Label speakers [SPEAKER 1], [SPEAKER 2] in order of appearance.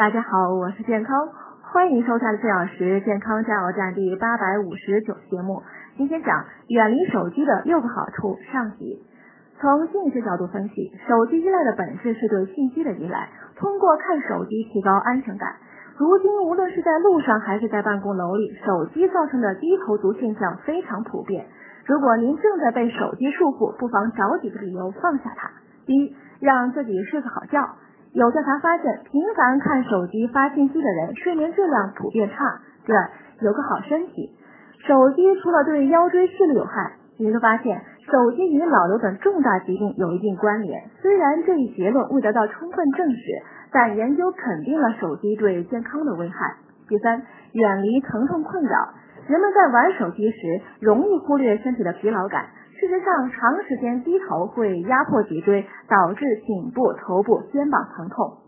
[SPEAKER 1] 大家好，我是健康，欢迎收看四小时健康加油站第八百五十九节目。今天讲远离手机的六个好处上集。从心理学角度分析，手机依赖的本质是对信息的依赖，通过看手机提高安全感。如今无论是在路上还是在办公楼里，手机造成的低头族现象非常普遍。如果您正在被手机束缚，不妨找几个理由放下它。第一，让自己睡个好觉。有调查发现，频繁看手机发信息的人，睡眠质量普遍差。第二，有个好身体。手机除了对腰椎视力有害，研究发现，手机与脑瘤等重大疾病有一定关联。虽然这一结论未得到充分证实。但研究肯定了手机对健康的危害。第三，远离疼痛困扰。人们在玩手机时容易忽略身体的疲劳感。事实上，长时间低头会压迫脊椎，导致颈部、头部、肩膀疼痛。